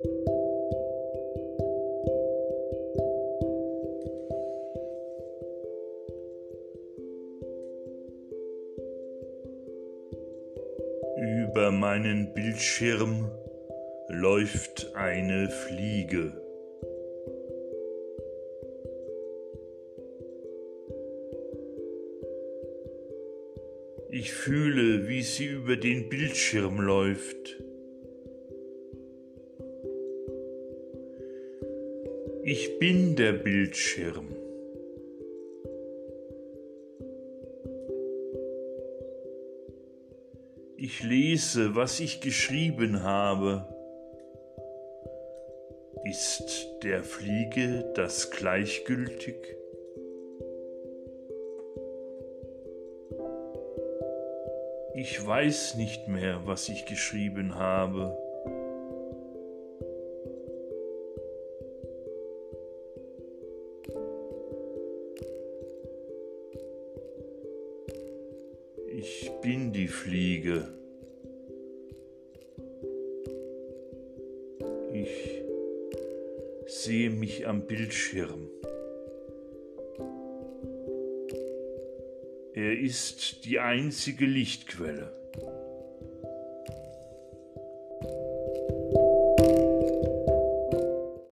Über meinen Bildschirm läuft eine Fliege. Ich fühle, wie sie über den Bildschirm läuft. Ich bin der Bildschirm. Ich lese, was ich geschrieben habe. Ist der Fliege das gleichgültig? Ich weiß nicht mehr, was ich geschrieben habe. Ich bin die Fliege. Ich sehe mich am Bildschirm. Er ist die einzige Lichtquelle.